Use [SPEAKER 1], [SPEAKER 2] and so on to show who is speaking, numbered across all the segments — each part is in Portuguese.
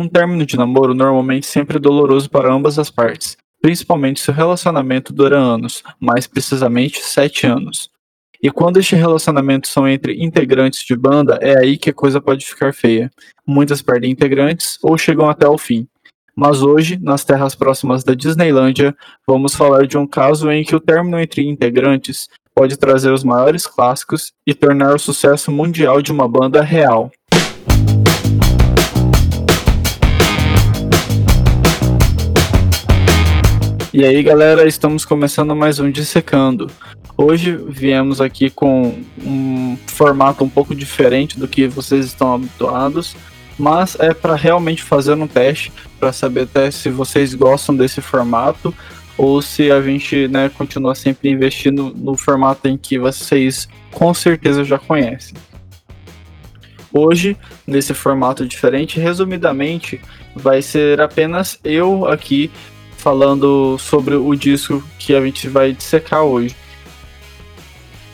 [SPEAKER 1] Um término de namoro normalmente sempre é doloroso para ambas as partes, principalmente se o relacionamento dura anos, mais precisamente sete anos. E quando este relacionamento são entre integrantes de banda, é aí que a coisa pode ficar feia. Muitas perdem integrantes ou chegam até o fim. Mas hoje, nas terras próximas da Disneylândia, vamos falar de um caso em que o término entre integrantes pode trazer os maiores clássicos e tornar o sucesso mundial de uma banda real. E aí, galera, estamos começando mais um Dissecando. Hoje viemos aqui com um formato um pouco diferente do que vocês estão habituados, mas é para realmente fazer um teste para saber até se vocês gostam desse formato ou se a gente né, continua sempre investindo no formato em que vocês com certeza já conhecem. Hoje, nesse formato diferente, resumidamente, vai ser apenas eu aqui falando sobre o disco que a gente vai dissecar hoje.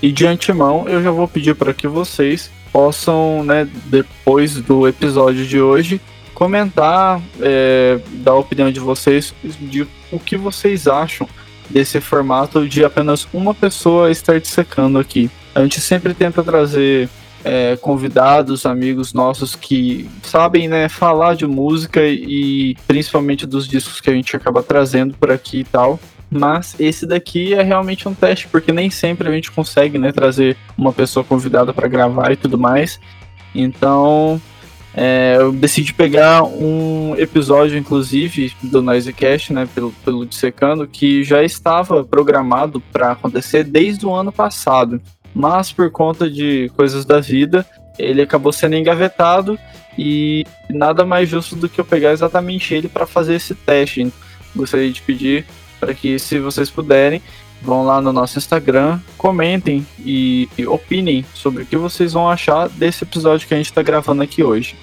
[SPEAKER 1] E de antemão, eu já vou pedir para que vocês possam, né, depois do episódio de hoje, comentar, é, dar a opinião de vocês de o que vocês acham desse formato de apenas uma pessoa estar dissecando aqui. A gente sempre tenta trazer é, convidados, amigos nossos que sabem né, falar de música e principalmente dos discos que a gente acaba trazendo por aqui e tal. Mas esse daqui é realmente um teste, porque nem sempre a gente consegue né, trazer uma pessoa convidada para gravar e tudo mais. Então é, eu decidi pegar um episódio, inclusive, do Noisecast, né, pelo, pelo Dissecando, que já estava programado para acontecer desde o ano passado mas por conta de coisas da vida, ele acabou sendo engavetado e nada mais justo do que eu pegar exatamente ele para fazer esse teste. Gostaria de pedir para que, se vocês puderem, vão lá no nosso Instagram, comentem e opinem sobre o que vocês vão achar desse episódio que a gente está gravando aqui hoje.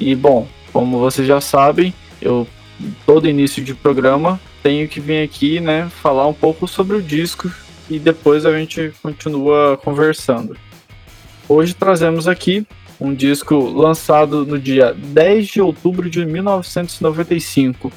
[SPEAKER 1] E bom, como vocês já sabem, eu todo início de programa tenho que vir aqui, né, falar um pouco sobre o disco e depois a gente continua conversando. Hoje trazemos aqui um disco lançado no dia 10 de outubro de 1995.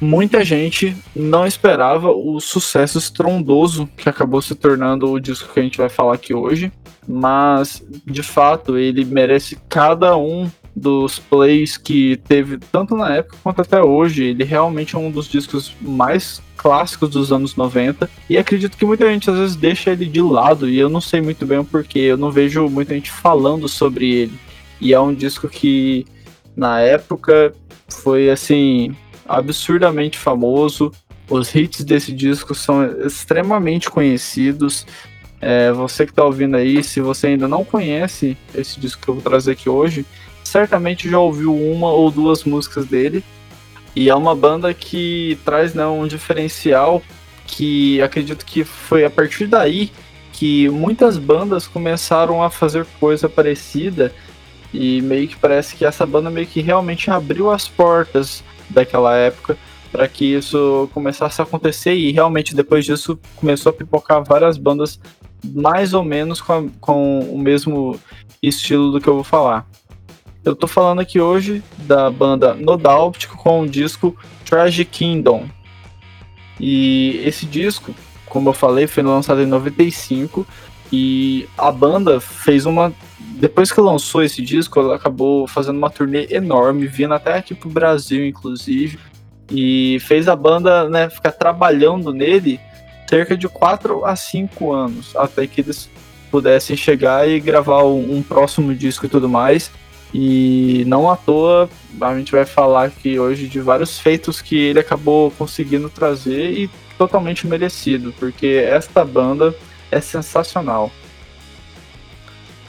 [SPEAKER 1] Muita gente não esperava o sucesso estrondoso que acabou se tornando o disco que a gente vai falar aqui hoje, mas de fato ele merece cada um dos plays que teve tanto na época quanto até hoje. Ele realmente é um dos discos mais clássicos dos anos 90 e acredito que muita gente às vezes deixa ele de lado e eu não sei muito bem o porquê. Eu não vejo muita gente falando sobre ele. E é um disco que na época foi assim absurdamente famoso. Os hits desse disco são extremamente conhecidos. É, você que está ouvindo aí, se você ainda não conhece esse disco que eu vou trazer aqui hoje, certamente já ouviu uma ou duas músicas dele. E é uma banda que traz né, um diferencial que acredito que foi a partir daí que muitas bandas começaram a fazer coisa parecida e meio que parece que essa banda meio que realmente abriu as portas daquela época para que isso começasse a acontecer e realmente depois disso começou a pipocar várias bandas mais ou menos com, a, com o mesmo estilo do que eu vou falar. Eu tô falando aqui hoje da banda No Doubt com o disco Tragic Kingdom. E esse disco, como eu falei, foi lançado em 95 e a banda fez uma depois que lançou esse disco, ela acabou fazendo uma turnê enorme, vindo até aqui pro Brasil, inclusive, e fez a banda né, ficar trabalhando nele cerca de 4 a 5 anos, até que eles pudessem chegar e gravar um, um próximo disco e tudo mais. E não à toa a gente vai falar aqui hoje de vários feitos que ele acabou conseguindo trazer e totalmente merecido, porque esta banda é sensacional.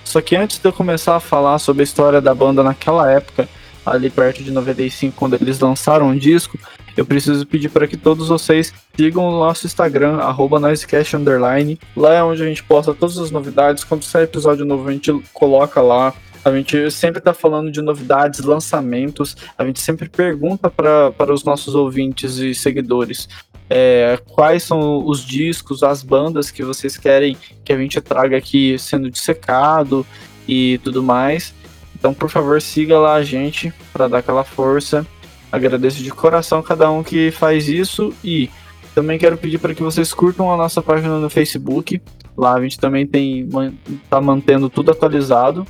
[SPEAKER 1] Só que antes de eu começar a falar sobre a história da banda naquela época, ali perto de 95, quando eles lançaram o disco, eu preciso pedir para que todos vocês sigam o nosso Instagram, arroba. Lá é onde a gente posta todas as novidades. Quando sair episódio novo, a gente coloca lá a gente sempre está falando de novidades, lançamentos. A gente sempre pergunta para os nossos ouvintes e seguidores é, quais são os discos, as bandas que vocês querem que a gente traga aqui sendo dissecado e tudo mais. Então, por favor, siga lá a gente para dar aquela força. Agradeço de coração cada um que faz isso e também quero pedir para que vocês curtam a nossa página no Facebook. Lá a gente também tem tá mantendo tudo atualizado.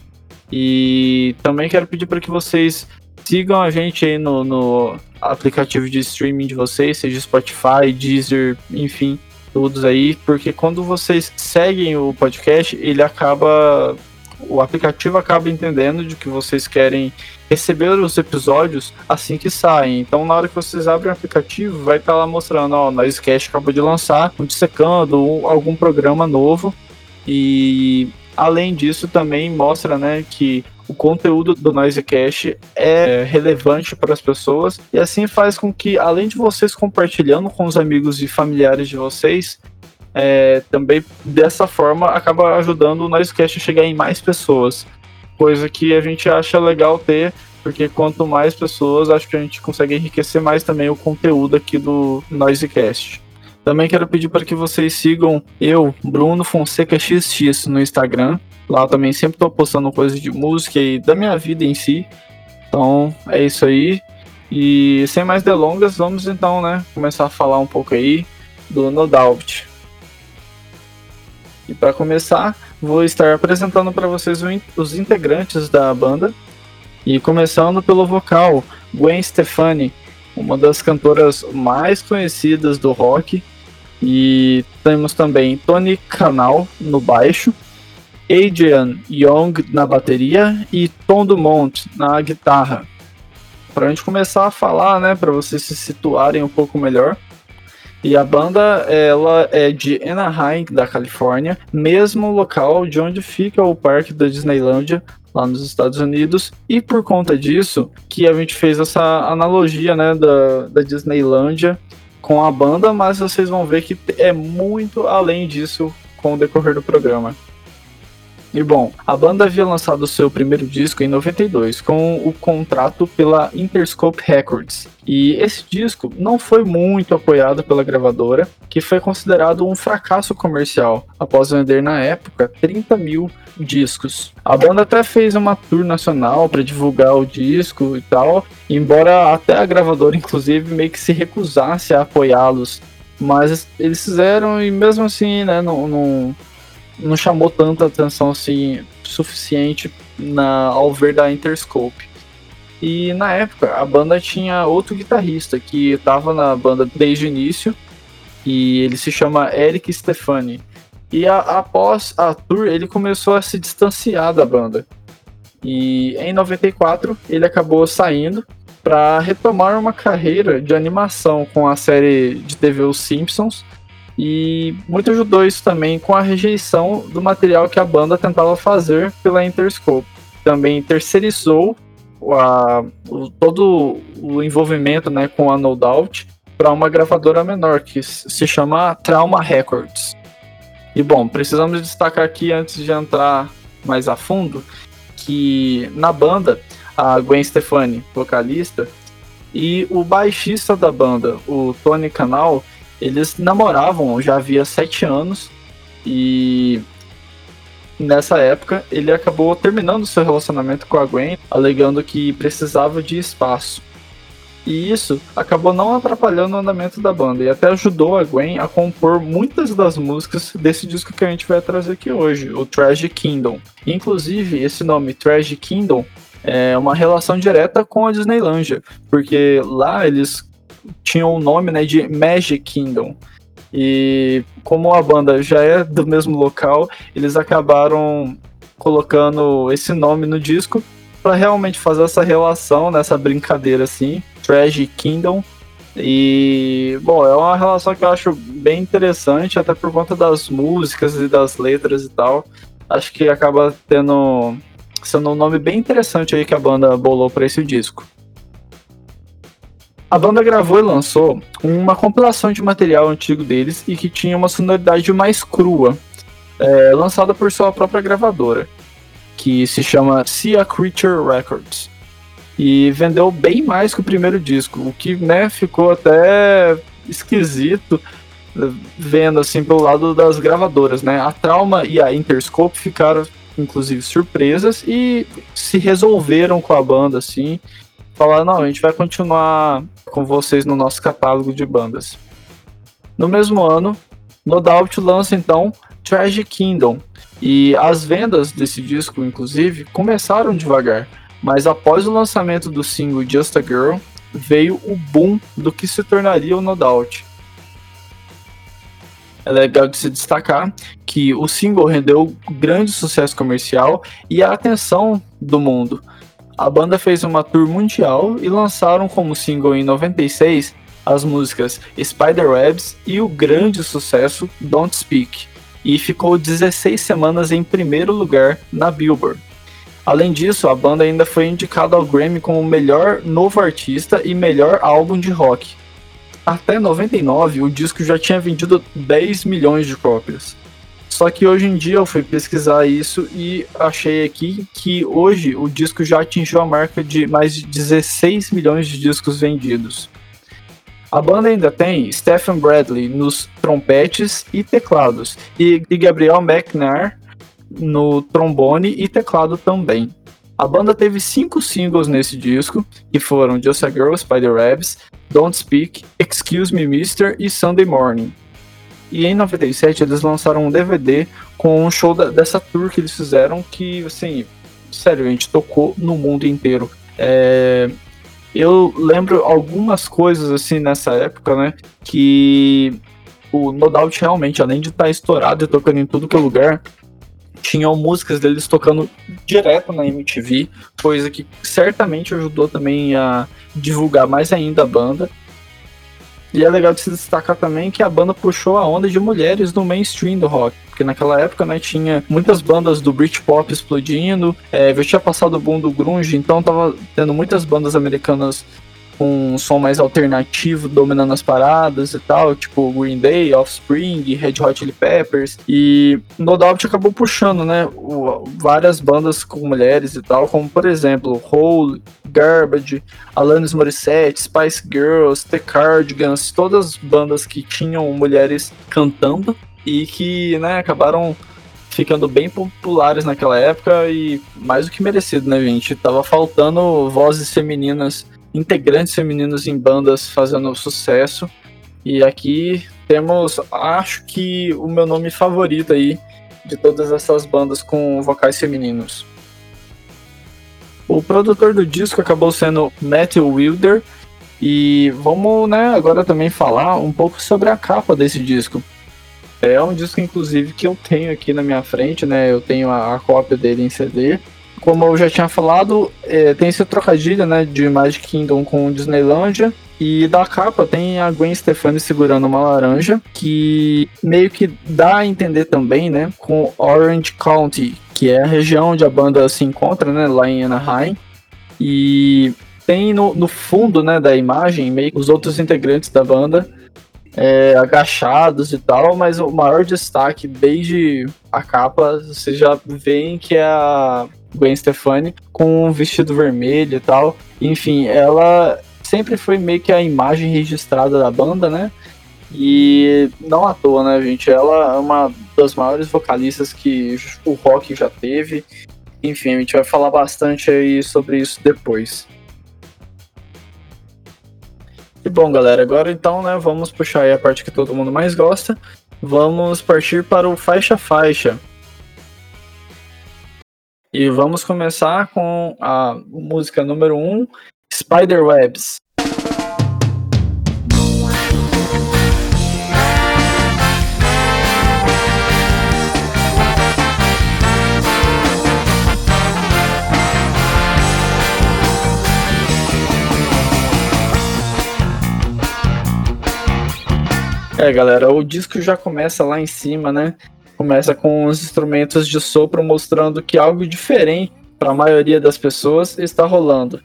[SPEAKER 1] E também quero pedir para que vocês sigam a gente aí no, no aplicativo de streaming de vocês, seja Spotify, Deezer, enfim, todos aí, porque quando vocês seguem o podcast, ele acaba o aplicativo acaba entendendo de que vocês querem receber os episódios assim que saem. Então, na hora que vocês abrem o aplicativo, vai estar tá lá mostrando, ó, Noisecast acabou de lançar, um dissecando algum programa novo. E além disso, também mostra, né, que o conteúdo do Noisecast é relevante para as pessoas e assim faz com que, além de vocês compartilhando com os amigos e familiares de vocês, é, também dessa forma acaba ajudando o Noisecast a chegar em mais pessoas. Coisa que a gente acha legal ter, porque quanto mais pessoas, acho que a gente consegue enriquecer mais também o conteúdo aqui do Noisecast. Também quero pedir para que vocês sigam eu, Bruno Fonseca XX, no Instagram. Lá também sempre estou postando coisas de música e da minha vida em si. Então é isso aí. E sem mais delongas, vamos então, né, começar a falar um pouco aí do No. E para começar, vou estar apresentando para vocês os integrantes da banda. E começando pelo vocal, Gwen Stefani, uma das cantoras mais conhecidas do rock. E temos também Tony Canal no baixo, Adrian Young na bateria e Tom Dumont na guitarra. Para a gente começar a falar, né, para vocês se situarem um pouco melhor, e a banda, ela é de Anaheim, da Califórnia, mesmo local de onde fica o parque da Disneylandia, lá nos Estados Unidos. E por conta disso, que a gente fez essa analogia, né, da, da Disneylandia com a banda, mas vocês vão ver que é muito além disso com o decorrer do programa. E bom, a banda havia lançado seu primeiro disco em 92 com o contrato pela Interscope Records. E esse disco não foi muito apoiado pela gravadora, que foi considerado um fracasso comercial, após vender na época 30 mil discos. A banda até fez uma tour nacional para divulgar o disco e tal, embora até a gravadora, inclusive, meio que se recusasse a apoiá-los. Mas eles fizeram e mesmo assim, né, não, não não chamou tanta atenção assim suficiente na, ao ver da Interscope. E na época a banda tinha outro guitarrista que estava na banda desde o início e ele se chama Eric Stefani. E a, após a tour ele começou a se distanciar da banda. E em 94 ele acabou saindo para retomar uma carreira de animação com a série de TV Os Simpsons e muito ajudou isso também com a rejeição do material que a banda tentava fazer pela Interscope. Também terceirizou a, o, todo o envolvimento né, com a No Doubt para uma gravadora menor que se chama Trauma Records. E bom, precisamos destacar aqui antes de entrar mais a fundo que na banda a Gwen Stefani, vocalista, e o baixista da banda, o Tony Canal, eles namoravam já havia sete anos e nessa época ele acabou terminando seu relacionamento com a Gwen, alegando que precisava de espaço. E isso acabou não atrapalhando o andamento da banda e até ajudou a Gwen a compor muitas das músicas desse disco que a gente vai trazer aqui hoje, o Tragic Kingdom. Inclusive, esse nome Tragic Kingdom é uma relação direta com a Disneylandia, porque lá eles tinham o nome né, de Magic Kingdom. E como a banda já é do mesmo local, eles acabaram colocando esse nome no disco para realmente fazer essa relação, nessa brincadeira assim, Tragic Kingdom. E, bom, é uma relação que eu acho bem interessante, até por conta das músicas e das letras e tal. Acho que acaba tendo sendo um nome bem interessante aí que a banda bolou para esse disco. A banda gravou e lançou uma compilação de material antigo deles e que tinha uma sonoridade mais crua, é, lançada por sua própria gravadora, que se chama Sea Creature Records. E vendeu bem mais que o primeiro disco, o que né, ficou até esquisito vendo assim pelo lado das gravadoras, né? A Trauma e a Interscope ficaram inclusive surpresas, e se resolveram com a banda, assim. Falaram, não, a gente vai continuar com vocês no nosso catálogo de bandas. No mesmo ano, No Doubt lança então Tragic Kingdom, e as vendas desse disco, inclusive, começaram devagar, mas após o lançamento do single Just a Girl, veio o boom do que se tornaria o No Doubt. É legal de se destacar que o single rendeu grande sucesso comercial e a atenção do mundo. A banda fez uma tour mundial e lançaram como single em 96 as músicas Spiderwebs e o grande sucesso Don't Speak, e ficou 16 semanas em primeiro lugar na Billboard. Além disso, a banda ainda foi indicada ao Grammy como melhor novo artista e melhor álbum de rock. Até 99, o disco já tinha vendido 10 milhões de cópias. Só que hoje em dia eu fui pesquisar isso e achei aqui que hoje o disco já atingiu a marca de mais de 16 milhões de discos vendidos. A banda ainda tem Stephen Bradley nos trompetes e teclados e, Gabriel McNair no trombone e teclado também. A banda teve cinco singles nesse disco, que foram Just a Girl, Spider Webs, Don't Speak, Excuse Me Mister e Sunday Morning. E em 97 eles lançaram um DVD com um show da, dessa tour que eles fizeram que, assim, sério, a gente tocou no mundo inteiro. É, eu lembro algumas coisas assim nessa época, né? Que o No Doubt realmente, além de estar tá estourado e tocando em tudo que é lugar, tinham músicas deles tocando direto na MTV, coisa que certamente ajudou também a divulgar mais ainda a banda. E é legal de se destacar também que a banda puxou a onda de mulheres no mainstream do rock. Porque naquela época, né, tinha muitas bandas do Britpop explodindo, é, tinha passado o boom do grunge, então tava tendo muitas bandas americanas com um som mais alternativo dominando as paradas e tal, tipo Green Day, Offspring, Red Hot Chili Peppers. E No Doubt acabou puxando, né, várias bandas com mulheres e tal, como por exemplo Hole, Garbage, Alanis Morissette, Spice Girls, The Cardigans, todas bandas que tinham mulheres cantando e que, né, acabaram ficando bem populares naquela época e mais do que merecido, né, gente? Tava faltando vozes femininas integrantes femininos em bandas fazendo sucesso. E aqui temos, acho que o meu nome favorito aí de todas essas bandas com vocais femininos. O produtor do disco acabou sendo Matthew Wilder. E vamos né, agora também falar um pouco sobre a capa desse disco. É um disco, inclusive, que eu tenho aqui na minha frente, né? Eu tenho a, a cópia dele em CD como eu já tinha falado, é, tem esse trocadilho, né, de Magic Kingdom com Disneylandia. E da capa tem a Gwen Stefani segurando uma laranja, que meio que dá a entender também, né, com Orange County, que é a região onde a banda se encontra, né, lá em Anaheim. E tem no, no fundo, né, da imagem, meio que os outros integrantes da banda é, agachados e tal, mas o maior destaque desde a capa, vocês já veem que é a Gwen Stefani com um vestido vermelho e tal. Enfim, ela sempre foi meio que a imagem registrada da banda, né? E não à toa, né, gente? Ela é uma das maiores vocalistas que o rock já teve. Enfim, a gente vai falar bastante aí sobre isso depois. E bom, galera, agora então, né, vamos puxar aí a parte que todo mundo mais gosta. Vamos partir para o faixa faixa. E vamos começar com a música número 1, um, Spiderwebs. É, galera, o disco já começa lá em cima, né? Começa com os instrumentos de sopro mostrando que algo diferente para a maioria das pessoas está rolando.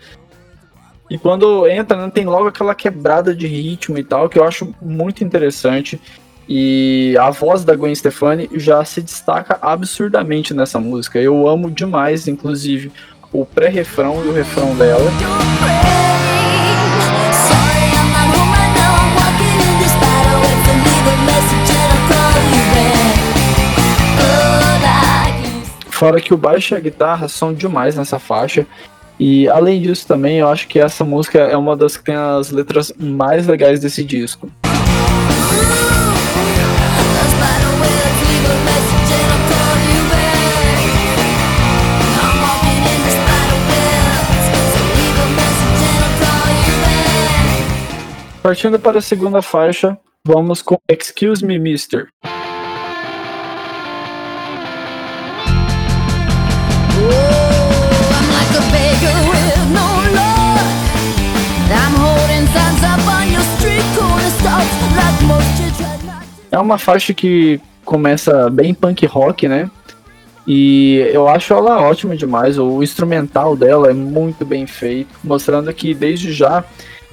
[SPEAKER 1] E quando entra, né, tem logo aquela quebrada de ritmo e tal, que eu acho muito interessante. E a voz da Gwen Stefani já se destaca absurdamente nessa música. Eu amo demais, inclusive, o pré-refrão e o refrão dela. Fora que o baixo e a guitarra são demais nessa faixa. E além disso também, eu acho que essa música é uma das que tem as letras mais legais desse disco. Partindo para a segunda faixa, vamos com Excuse Me Mister. É uma faixa que começa bem punk rock, né? E eu acho ela ótima demais. O instrumental dela é muito bem feito, mostrando que desde já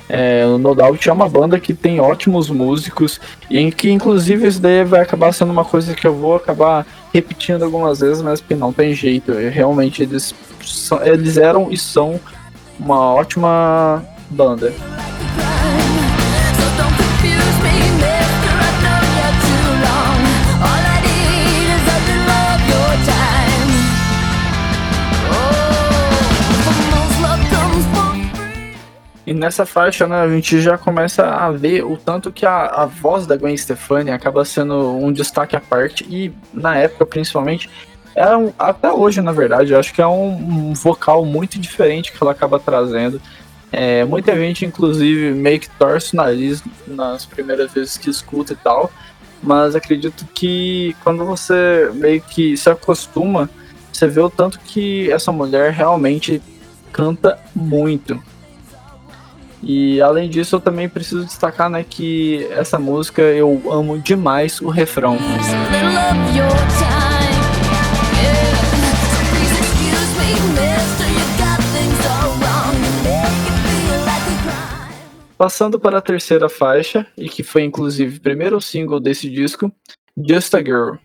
[SPEAKER 1] é, o No Doubt é uma banda que tem ótimos músicos e em que inclusive isso daí vai acabar sendo uma coisa que eu vou acabar repetindo algumas vezes, mas que não tem jeito. Realmente eles, eles eram e são uma ótima banda. E nessa faixa, né, a gente já começa a ver o tanto que a, a voz da Gwen Stefani acaba sendo um destaque à parte, e na época, principalmente, é um, até hoje, na verdade, eu acho que é um, um, vocal muito diferente que ela acaba trazendo. É, muita gente, inclusive, meio que torce o nariz nas primeiras vezes que escuta e tal, mas acredito que quando você meio que se acostuma, você vê o tanto que essa mulher realmente canta muito. E além disso, eu também preciso destacar né, que essa música eu amo demais o refrão. Passando para a terceira faixa, e que foi inclusive o primeiro single desse disco, Just a Girl.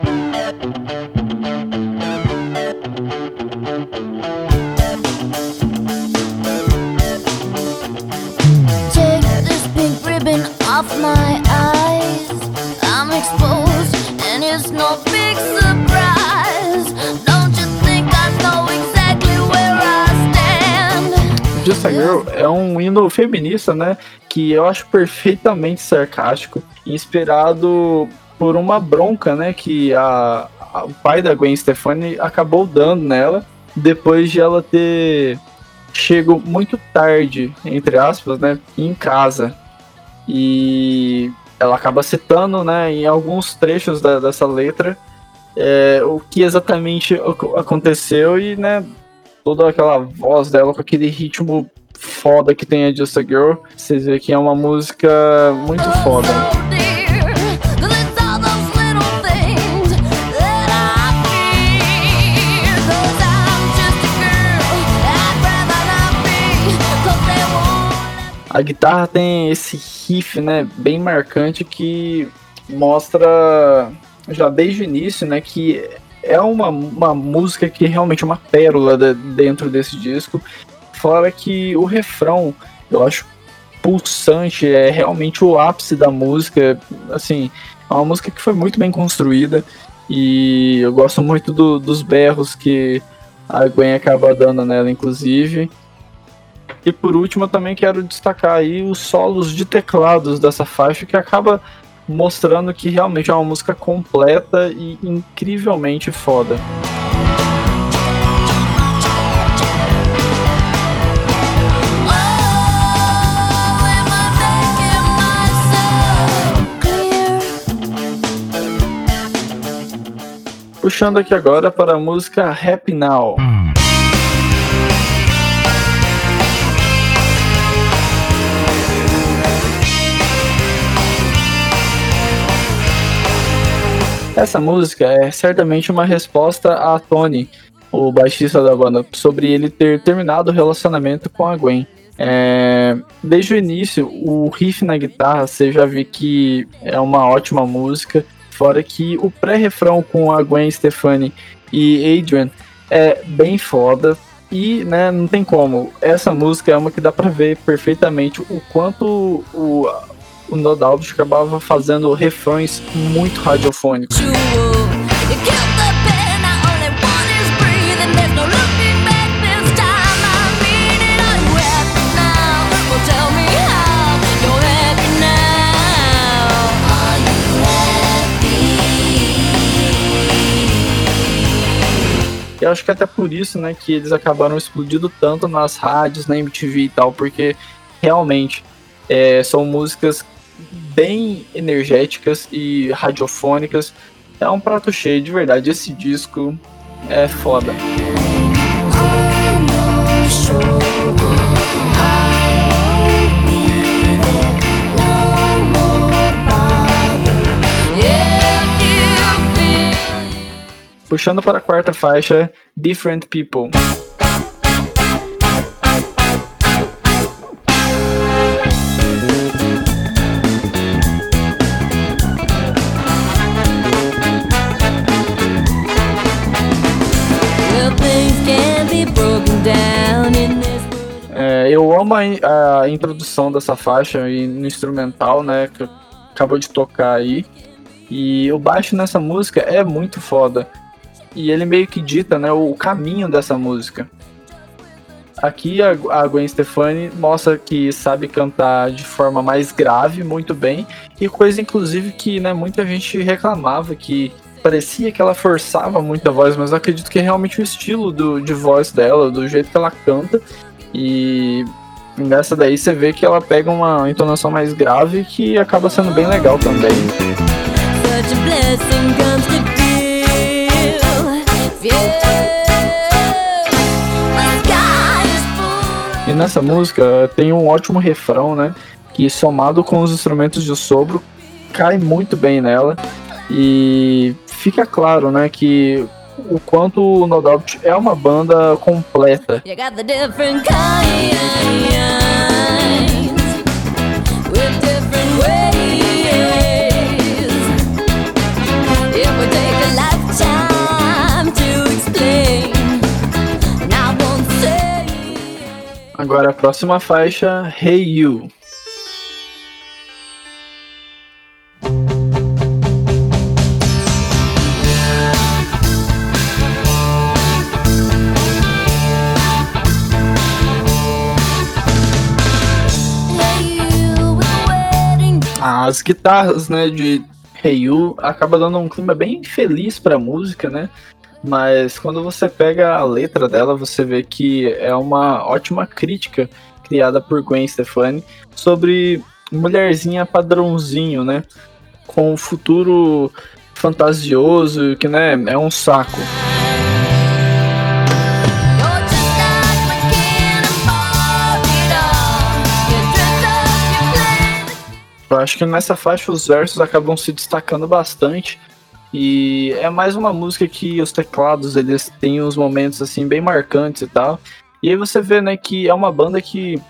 [SPEAKER 1] Stand? Just a Girl é um hino feminista, né? Que eu acho perfeitamente sarcástico, inspirado por uma bronca, né? Que a, a o pai da Gwen Stefani acabou dando nela depois de ela ter chego muito tarde, entre aspas, né, em casa e ela acaba citando, né, em alguns trechos da, dessa letra é, o que exatamente aconteceu e, né, toda aquela voz dela com aquele ritmo foda que tem a Just a Girl, vocês veem que é uma música muito foda. a guitarra tem esse riff, né, bem marcante que mostra já desde o início, né, que é uma, uma música que realmente é uma pérola de, dentro desse disco. Fora que o refrão, eu acho pulsante, é realmente o ápice da música. Assim, é uma música que foi muito bem construída e eu gosto muito do, dos berros que a Gwen acaba dando nela, inclusive. E por último, eu também quero destacar aí os solos de teclados dessa faixa, que acaba mostrando que realmente é uma música completa e incrivelmente foda. Puxando aqui agora para a música Happy Now. Essa música é certamente uma resposta a Tony, o baixista da banda, sobre ele ter terminado o relacionamento com a Gwen. É, desde o início, o riff na guitarra, você já vê que é uma ótima música. Fora que o pré-refrão com a Gwen Stefani e Adrian é bem foda. E, né, não tem como. Essa música é uma que dá pra ver perfeitamente o quanto o, o Nodalbos acabava fazendo refrões muito radiofônicos. eu acho que até por isso, né, que eles acabaram explodindo tanto nas rádios, na MTV e tal, porque realmente é, são músicas bem energéticas e radiofônicas. É um prato cheio, de verdade. Esse disco é foda. Puxando para a quarta faixa, Different People. A, a, introdução dessa faixa e no instrumental, né? Que acabou de tocar aí. E o baixo nessa música é muito foda. E ele meio que dita né, o caminho dessa música. Aqui a, a Gwen Stefani mostra que sabe cantar de forma mais grave, muito bem, e coisa inclusive que né, muita gente reclamava que parecia que ela forçava muito a voz, mas eu acredito que é realmente o estilo do, de voz dela, do jeito que ela canta. E nessa daí você vê que ela pega uma entonação mais grave que acaba sendo bem legal também. E nessa música tem um ótimo refrão, né? Que somado com os instrumentos de sopro cai muito bem nela. E fica claro, né, que o quanto o No Doubt é uma banda completa. Agora a próxima faixa, Hey You. As guitarras, né, de Heiyu acaba dando um clima bem feliz para a música, né? Mas quando você pega a letra dela, você vê que é uma ótima crítica criada por Gwen Stefani sobre mulherzinha padrãozinho, né? Com um futuro fantasioso que, né, é um saco. Eu acho que nessa faixa os versos acabam se destacando bastante. E é mais uma música que os teclados eles têm uns momentos assim bem marcantes e tal. E aí você vê, né, que é uma banda que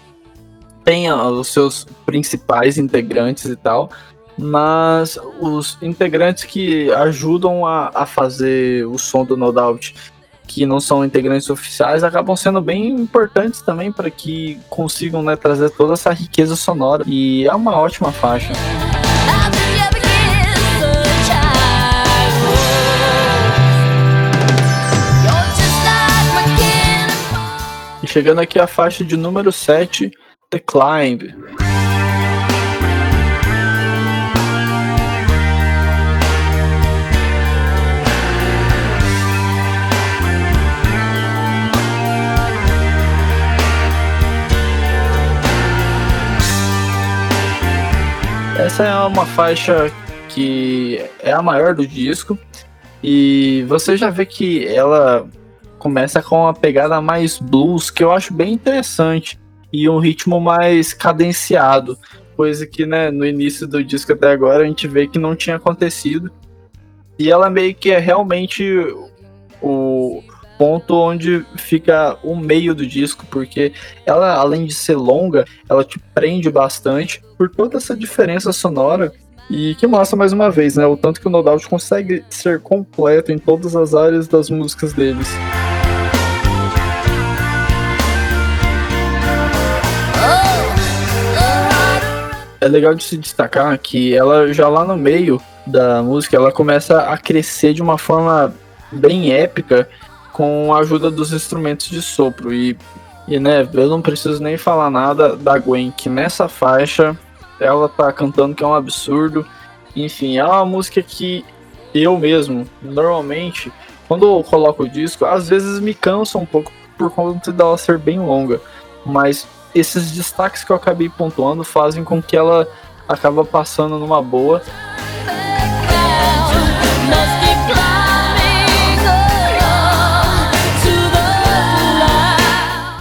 [SPEAKER 1] tem os seus principais integrantes e tal, mas os integrantes que ajudam a, a fazer o som do No Doubt que não são integrantes oficiais acabam sendo bem importantes também para que consigam né, trazer toda essa riqueza sonora e é uma ótima faixa. E chegando aqui a faixa de número 7, The Climb. Essa é uma faixa que é a maior do disco e você já vê que ela começa com uma pegada mais blues que eu acho bem interessante e um ritmo mais cadenciado, coisa que né, no início do disco até agora a gente vê que não tinha acontecido. E ela meio que é realmente o, ponto onde fica o meio do disco, porque ela, além de ser longa, ela te prende bastante por toda essa diferença sonora e que mostra mais uma vez, né, o tanto que o No consegue ser completo em todas as áreas das músicas deles. É legal de se destacar que ela já lá no meio da música ela começa a crescer de uma forma bem épica com a ajuda dos instrumentos de sopro. E, e né, eu não preciso nem falar nada da Gwen, que nessa faixa ela tá cantando que é um absurdo. Enfim, é uma música que eu mesmo, normalmente, quando eu coloco o disco, às vezes me cansa um pouco por conta dela ser bem longa, mas esses destaques que eu acabei pontuando fazem com que ela acaba passando numa boa.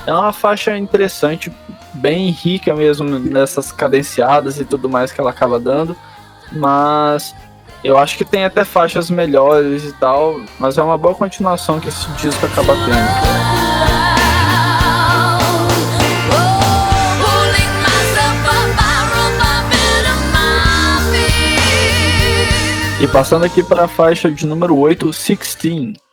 [SPEAKER 1] É uma faixa interessante, bem rica mesmo nessas cadenciadas e tudo mais que ela acaba dando, mas eu acho que tem até faixas melhores e tal, mas é uma boa continuação que esse disco acaba tendo. E passando aqui para a faixa de número 8, 16.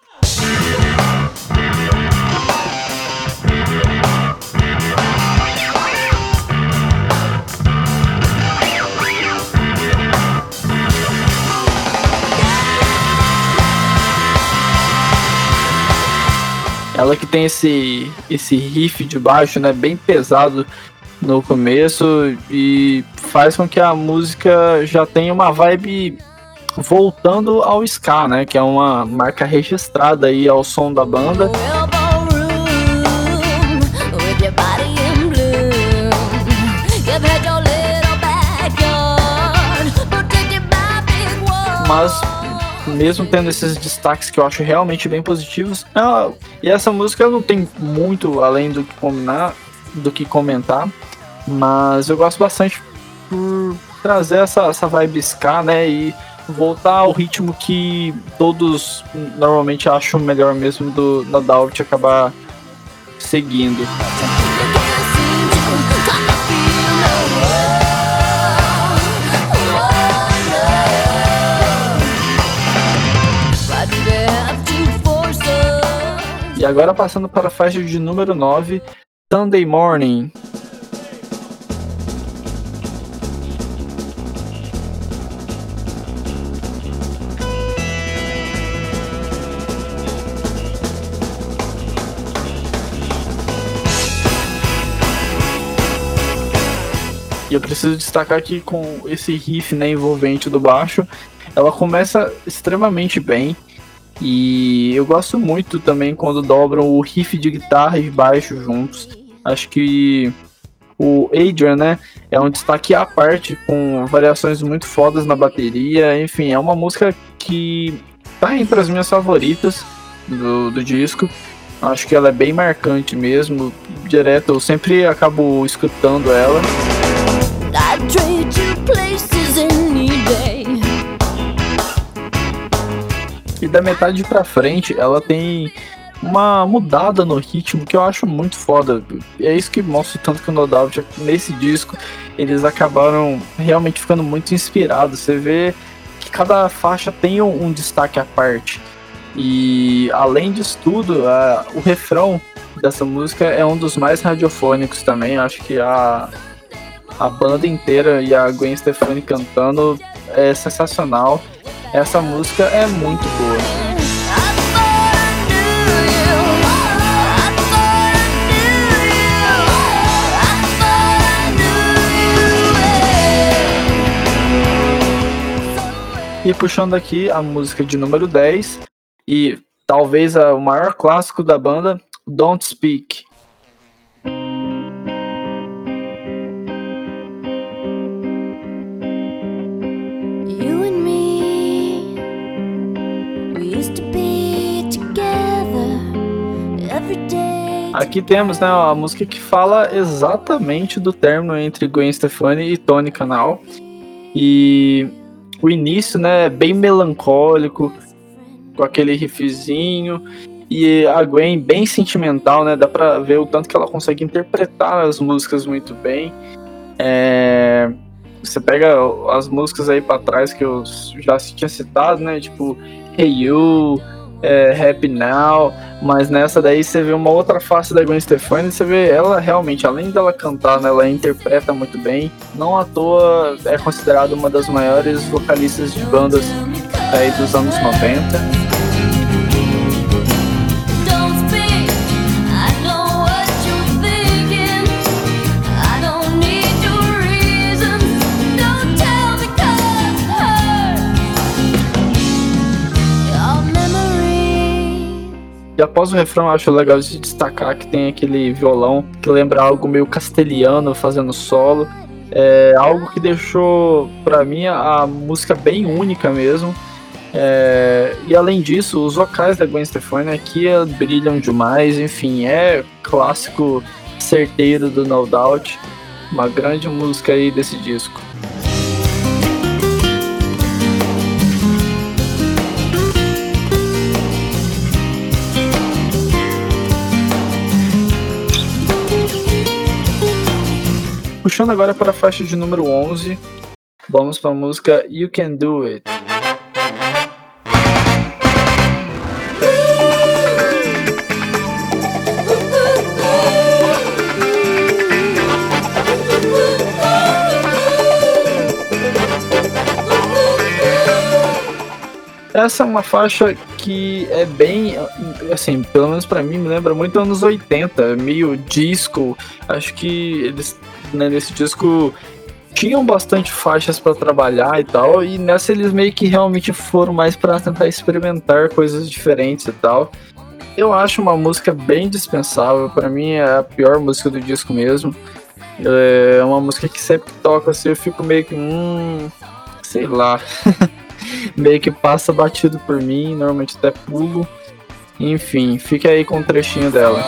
[SPEAKER 1] Ela que tem esse, esse riff de baixo, né, bem pesado no começo e faz com que a música já tenha uma vibe voltando ao ska, né, que é uma marca registrada aí ao som da banda. Mas mesmo tendo esses destaques que eu acho realmente bem positivos. Ela, e essa música não tem muito além do que combinar, do que comentar, mas eu gosto bastante por trazer essa, essa vibe ska, né? E voltar ao ritmo que todos normalmente acham melhor mesmo do da Daut acabar seguindo. E agora passando para a faixa de número 9, Sunday Morning. E eu preciso destacar aqui com esse riff né, envolvente do baixo, ela começa extremamente bem. E eu gosto muito também quando dobram o riff de guitarra e baixo juntos. Acho que o Adrian, né, é um destaque à parte, com variações muito fodas na bateria. Enfim, é uma música que tá entre as minhas favoritas do, do disco. Acho que ela é bem marcante mesmo. Direto, eu sempre acabo escutando ela. I'd da metade pra frente, ela tem uma mudada no ritmo que eu acho muito foda. É isso que mostra tanto que o No Doubt, nesse disco, eles acabaram realmente ficando muito inspirados. Você vê que cada faixa tem um, um destaque à parte. E além disso tudo, a, o refrão dessa música é um dos mais radiofônicos também. Acho que a, a banda inteira e a Gwen Stefani cantando é sensacional. Essa música é muito boa. E puxando aqui a música de número 10 e talvez o maior clássico da banda, Don't Speak. Aqui temos né, a música que fala exatamente do término entre Gwen Stefani e Tony Canal. E o início, né, é bem melancólico, com aquele riffzinho. E a Gwen bem sentimental, né? Dá pra ver o tanto que ela consegue interpretar as músicas muito bem. É... Você pega as músicas aí para trás que eu já tinha citado, né? Tipo Hey You, é, Happy Now, mas nessa daí você vê uma outra face da Gwen Stefani, você vê ela realmente, além dela cantar, né, ela interpreta muito bem. Não à toa é considerada uma das maiores vocalistas de bandas aí dos anos 90. E após o refrão, acho legal de destacar que tem aquele violão que lembra algo meio castelhano fazendo solo. É algo que deixou, para mim, a música bem única mesmo. É, e além disso, os vocais da Gwen Stefani aqui brilham demais. Enfim, é clássico certeiro do No Doubt. Uma grande música aí desse disco. Puxando agora para a faixa de número 11, vamos para a música You Can Do It. Essa é uma faixa que é bem, assim, pelo menos para mim, me lembra muito anos 80, meio disco. Acho que eles, né, nesse disco tinham bastante faixas para trabalhar e tal, e nessa eles meio que realmente foram mais para tentar experimentar coisas diferentes e tal. Eu acho uma música bem dispensável, para mim é a pior música do disco mesmo. É uma música que sempre toca assim, eu fico meio que, hum, sei lá. meio que passa batido por mim, normalmente até pulo. Enfim, fica aí com um trechinho dela.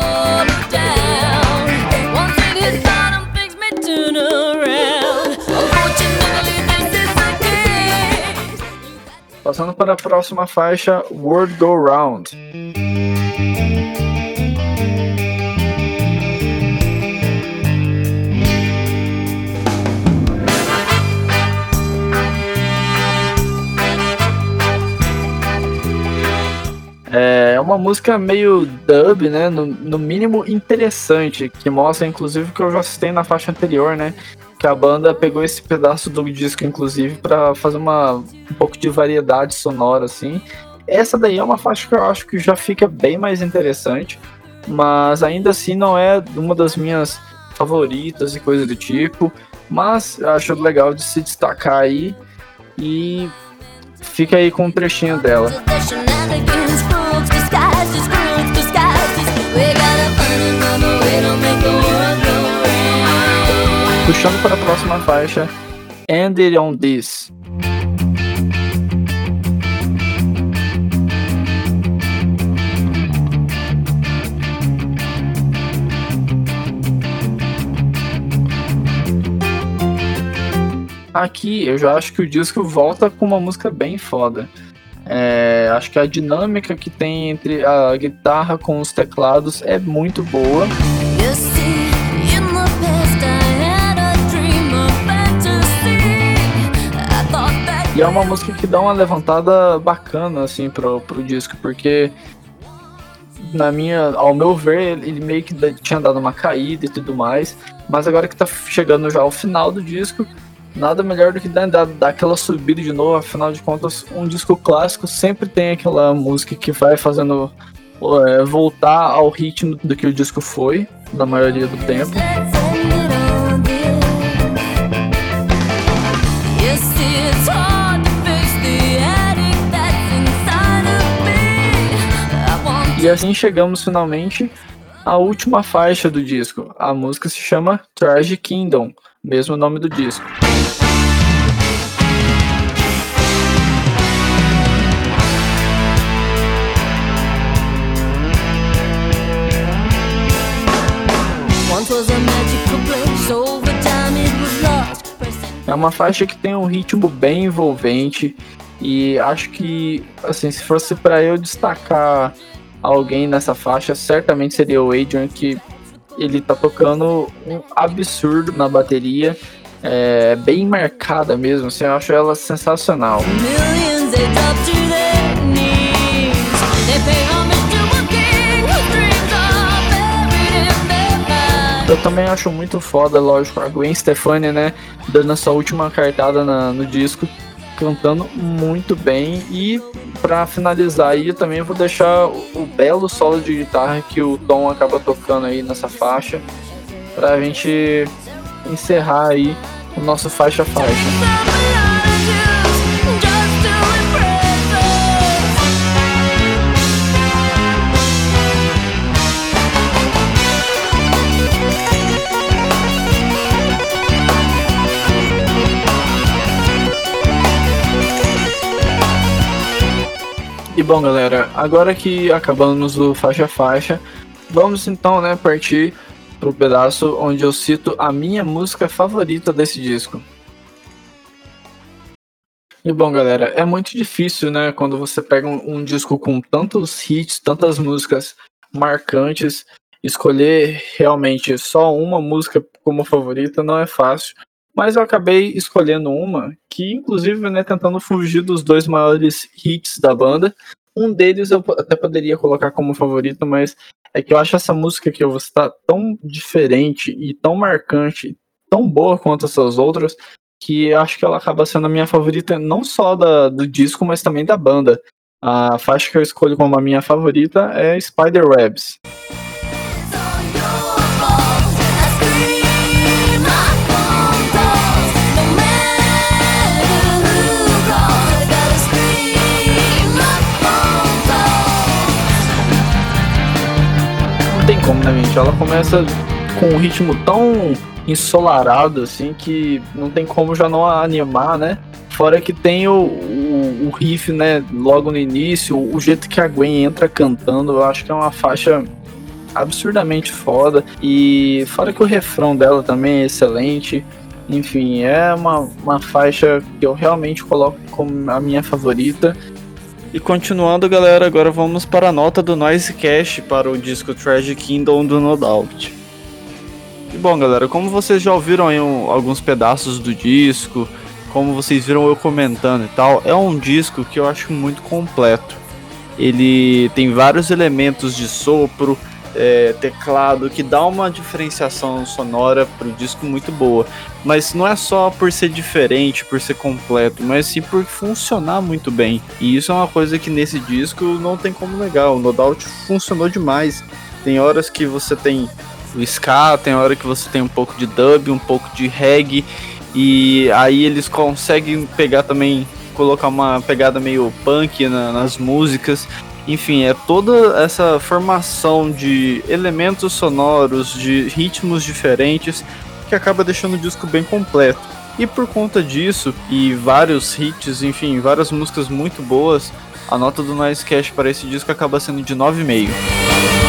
[SPEAKER 1] Passando para a próxima faixa, World Go Round. É uma música meio dub, né? No, no, mínimo interessante, que mostra, inclusive, que eu já citei na faixa anterior, né? Que a banda pegou esse pedaço do disco, inclusive, para fazer uma, um pouco de variedade sonora, assim. Essa daí é uma faixa que eu acho que já fica bem mais interessante, mas ainda assim não é uma das minhas favoritas e coisa do tipo. Mas acho legal de se destacar aí e fica aí com um trechinho dela. Puxando para a próxima faixa, End On This. Aqui eu já acho que o disco volta com uma música bem foda. É, acho que a dinâmica que tem entre a guitarra com os teclados é muito boa. E é uma música que dá uma levantada bacana, assim, pro, pro disco, porque na minha, ao meu ver, ele meio que tinha dado uma caída e tudo mais, mas agora que tá chegando já ao final do disco, nada melhor do que dar, dar, aquela subida de novo, afinal de contas, um disco clássico sempre tem aquela música que vai fazendo é, voltar ao ritmo do que o disco foi, na maioria do tempo. E assim chegamos finalmente à última faixa do disco. A música se chama Tragic Kingdom, mesmo nome do disco. É uma faixa que tem um ritmo bem envolvente e acho que, assim, se fosse para eu destacar alguém nessa faixa, certamente seria o Adrian, que ele tá tocando um absurdo na bateria, é, bem marcada mesmo, assim, eu acho ela sensacional. Eu também acho muito foda, lógico, a Gwen Stefani, né, dando essa última cartada na, no disco, cantando muito bem. E para finalizar aí eu também vou deixar o belo solo de guitarra que o Tom acaba tocando aí nessa faixa pra gente encerrar aí o nosso faixa bom, galera, agora que acabamos o faixa faixa, vamos então, né, partir pro pedaço onde eu cito a minha música favorita desse disco. E bom, galera, é muito difícil, né, quando você pega um, um disco com tantos hits, tantas músicas marcantes, escolher realmente só uma música como favorita não é fácil. Mas eu acabei escolhendo uma que, inclusive, né, tentando fugir dos dois maiores hits da banda. Um deles eu até poderia colocar como favorito, mas é que eu acho essa música que eu vou citar tão diferente e tão marcante, tão boa quanto essas outras, que eu acho que ela acaba sendo a minha favorita não só da, do disco, mas também da banda. A faixa que eu escolho como a minha favorita é Spiderwebs. como, gente? Ela começa com um ritmo tão ensolarado, assim, que não tem como já não animar, né? Fora que tem o, o, o, riff, né, logo no início, o jeito que a Gwen entra cantando, eu acho que é uma faixa absurdamente foda. E fora que o refrão dela também é excelente. Enfim, é uma, uma faixa que eu realmente coloco como a minha favorita. E continuando, galera, agora vamos para a nota do Noise Cash para o disco Tragic Kingdom do No Doubt. E bom, galera, como vocês já ouviram aí um, alguns pedaços do disco, como vocês viram eu comentando e tal, é um disco que eu acho muito completo. Ele tem vários elementos de sopro, é, teclado, que dá uma diferenciação sonora pro disco muito boa. Mas não é só por ser diferente, por ser completo, mas sim por funcionar muito bem. E isso é uma coisa que nesse disco não tem como negar. O No Doubt funcionou demais. Tem horas que você tem o ska, tem hora que você tem um pouco de dub, um pouco de reggae, e aí eles conseguem pegar também, colocar uma pegada meio punk na, nas músicas. Enfim, é toda essa formação de elementos sonoros, de ritmos diferentes, que acaba deixando o disco bem completo. E por conta disso, e vários hits, enfim, várias músicas muito boas, a nota do Nice Cash para esse disco acaba sendo de 9,5.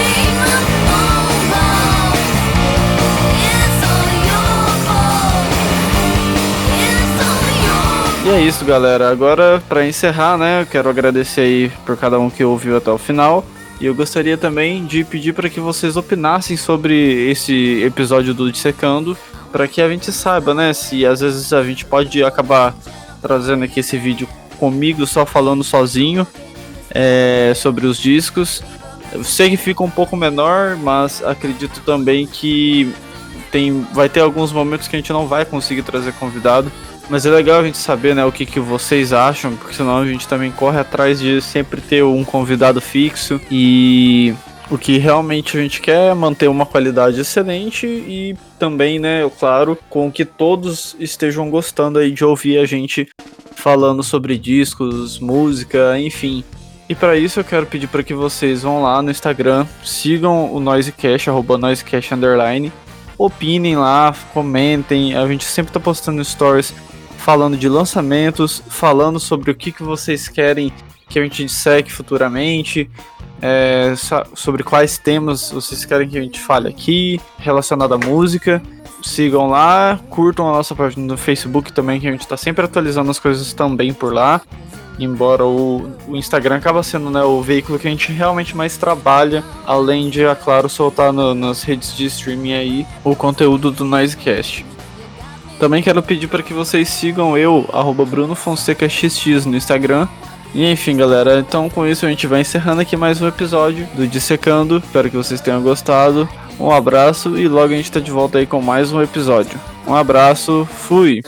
[SPEAKER 1] E é isso, galera. Agora, para encerrar, né, eu quero agradecer aí por cada um que ouviu até o final. E eu gostaria também de pedir para que vocês opinassem sobre esse episódio do Dissecando, para que a gente saiba, né, se às vezes a gente pode acabar trazendo aqui esse vídeo comigo só falando sozinho é, sobre os discos. Eu sei que fica um pouco menor, mas acredito também que tem, vai ter alguns momentos que a gente não vai conseguir trazer convidado. Mas é legal a gente saber, né, o que, que vocês acham, porque senão a gente também corre atrás de sempre ter um convidado fixo e o que realmente a gente quer é manter uma qualidade excelente e também, né, claro, com que todos estejam gostando aí de ouvir a gente falando sobre discos, música, enfim. E para isso eu quero pedir para que vocês vão lá no Instagram, sigam o Noisecast, arroba Noisecast Underline, opinem lá, comentem, a gente sempre tá postando stories falando de lançamentos, falando sobre o que, que vocês querem que a gente disseque futuramente, é, sobre quais temas vocês querem que a gente fale aqui, relacionado à música. Sigam lá, curtam a nossa página no Facebook também, que a gente está sempre atualizando as coisas também por lá. Embora o, o Instagram acaba sendo né, o veículo que a gente realmente mais trabalha, além de, é claro, soltar no, nas redes de streaming aí o conteúdo do Noisecast. Também quero pedir para que vocês sigam eu, BrunoFonsecaXX no Instagram. E enfim, galera, então com isso a gente vai encerrando aqui mais um episódio do Dissecando. Espero que vocês tenham gostado. Um abraço e logo a gente tá de volta aí com mais um episódio. Um abraço, fui!